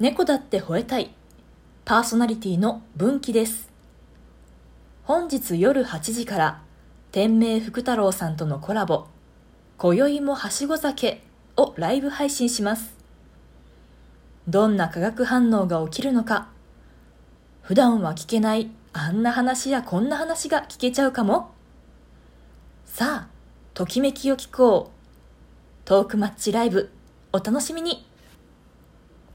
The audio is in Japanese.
猫だって吠えたい。パーソナリティの分岐です。本日夜8時から天明福太郎さんとのコラボ今宵もはしご酒をライブ配信します。どんな化学反応が起きるのか普段は聞けないあんな話やこんな話が聞けちゃうかも。さあときめきを聞こう。トークマッチライブお楽しみに。